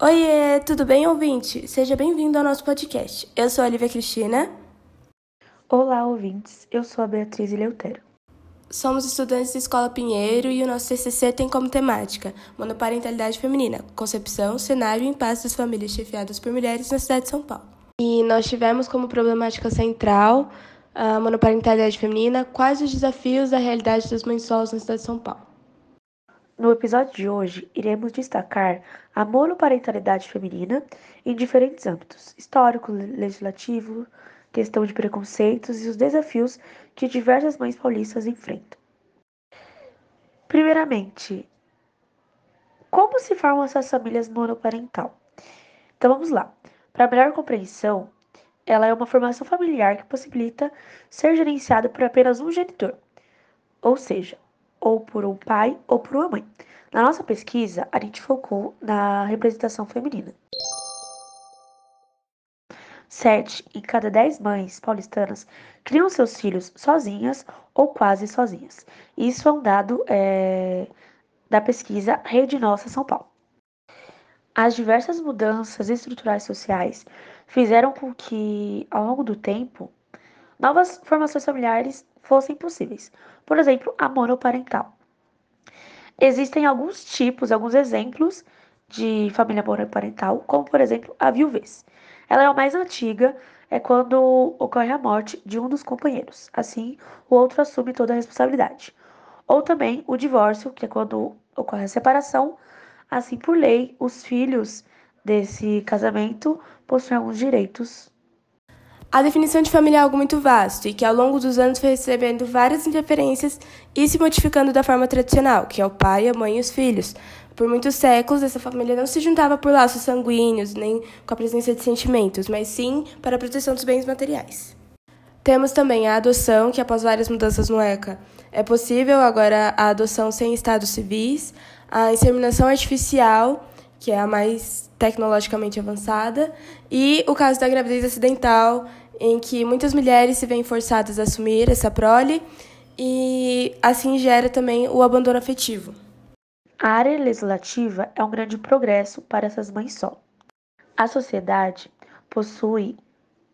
Oiê, tudo bem, ouvinte? Seja bem-vindo ao nosso podcast. Eu sou a Olivia Cristina. Olá, ouvintes. Eu sou a Beatriz Eleutero. Somos estudantes da Escola Pinheiro e o nosso TCC tem como temática Monoparentalidade Feminina, Concepção, Cenário e Impacto das Famílias Chefiadas por Mulheres na cidade de São Paulo. E nós tivemos como problemática central a monoparentalidade feminina, quais os desafios da realidade das mães solos na cidade de São Paulo. No episódio de hoje, iremos destacar a monoparentalidade feminina em diferentes âmbitos: histórico, legislativo, questão de preconceitos e os desafios que diversas mães paulistas enfrentam. Primeiramente, como se formam essas famílias monoparental? Então vamos lá. Para melhor compreensão, ela é uma formação familiar que possibilita ser gerenciada por apenas um genitor, ou seja, ou por um pai ou por uma mãe. Na nossa pesquisa, a gente focou na representação feminina. Sete em cada dez mães paulistanas criam seus filhos sozinhas ou quase sozinhas. Isso é um dado é, da pesquisa Rede Nossa São Paulo. As diversas mudanças estruturais sociais fizeram com que, ao longo do tempo, novas formações familiares fossem possíveis. Por exemplo, a monoparental. Existem alguns tipos, alguns exemplos de família monoparental, como por exemplo a viuvez. Ela é a mais antiga, é quando ocorre a morte de um dos companheiros. Assim, o outro assume toda a responsabilidade. Ou também o divórcio, que é quando ocorre a separação. Assim, por lei, os filhos desse casamento possuem alguns direitos. A definição de família é algo muito vasto e que ao longo dos anos foi recebendo várias interferências e se modificando da forma tradicional, que é o pai, a mãe e os filhos. Por muitos séculos, essa família não se juntava por laços sanguíneos nem com a presença de sentimentos, mas sim para a proteção dos bens materiais. Temos também a adoção, que após várias mudanças no ECA, é possível agora a adoção sem estados civis, a inseminação artificial, que é a mais tecnologicamente avançada, e o caso da gravidez acidental, em que muitas mulheres se veem forçadas a assumir essa prole e assim gera também o abandono afetivo. A área legislativa é um grande progresso para essas mães só. A sociedade possui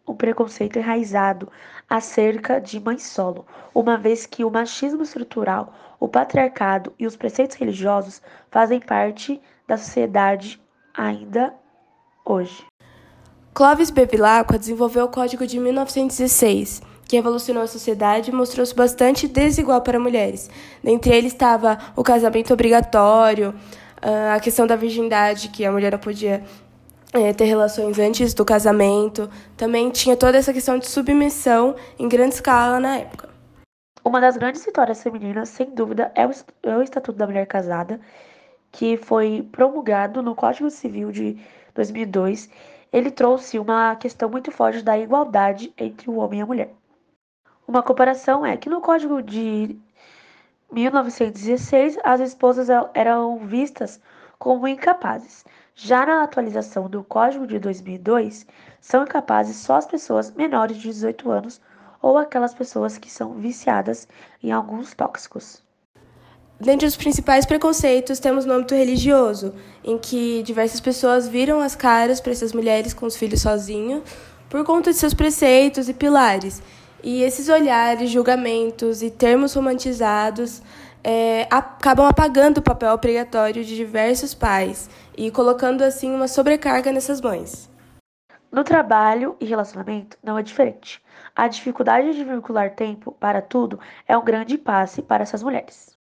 um preconceito enraizado acerca de mãe solo, uma vez que o machismo estrutural, o patriarcado e os preceitos religiosos fazem parte da sociedade ainda hoje. Clovis Bevilacqua desenvolveu o Código de 1916, que revolucionou a sociedade e mostrou-se bastante desigual para mulheres. Dentre eles estava o casamento obrigatório, ah, a questão da virgindade, que a mulher não podia é, ter relações antes do casamento. Também tinha toda essa questão de submissão em grande escala na época. Uma das grandes vitórias femininas, sem dúvida, é o é Estatuto da Mulher Casada, que foi promulgado no Código Civil de 2002. Ele trouxe uma questão muito forte da igualdade entre o homem e a mulher. Uma comparação é que no Código de 1916 as esposas eram vistas como incapazes. Já na atualização do Código de 2002, são incapazes só as pessoas menores de 18 anos ou aquelas pessoas que são viciadas em alguns tóxicos. Dentre os principais preconceitos, temos no âmbito religioso, em que diversas pessoas viram as caras para essas mulheres com os filhos sozinhos por conta de seus preceitos e pilares. E esses olhares, julgamentos e termos romantizados é, acabam apagando o papel obrigatório de diversos pais e colocando assim uma sobrecarga nessas mães. No trabalho e relacionamento não é diferente. A dificuldade de vincular tempo para tudo é um grande impasse para essas mulheres.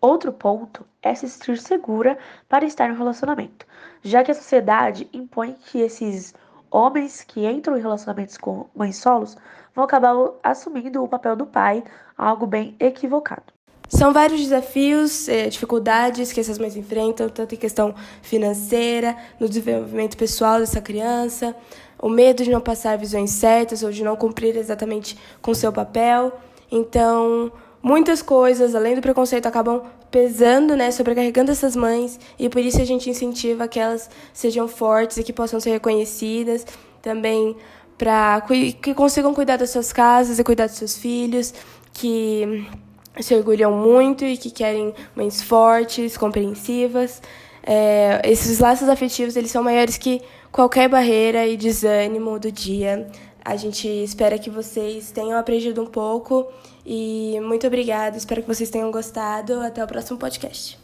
Outro ponto é se sentir segura para estar no relacionamento, já que a sociedade impõe que esses homens que entram em relacionamentos com mães solos vão acabar assumindo o papel do pai, algo bem equivocado. São vários desafios, eh, dificuldades que essas mães enfrentam, tanto em questão financeira, no desenvolvimento pessoal dessa criança, o medo de não passar visões certas ou de não cumprir exatamente com seu papel. Então, muitas coisas, além do preconceito, acabam pesando, né, sobrecarregando essas mães, e por isso a gente incentiva que elas sejam fortes e que possam ser reconhecidas, também para que consigam cuidar das suas casas e cuidar dos seus filhos, que se orgulham muito e que querem mães fortes, compreensivas. É, esses laços afetivos eles são maiores que qualquer barreira e desânimo do dia. A gente espera que vocês tenham aprendido um pouco e muito obrigada. Espero que vocês tenham gostado. Até o próximo podcast.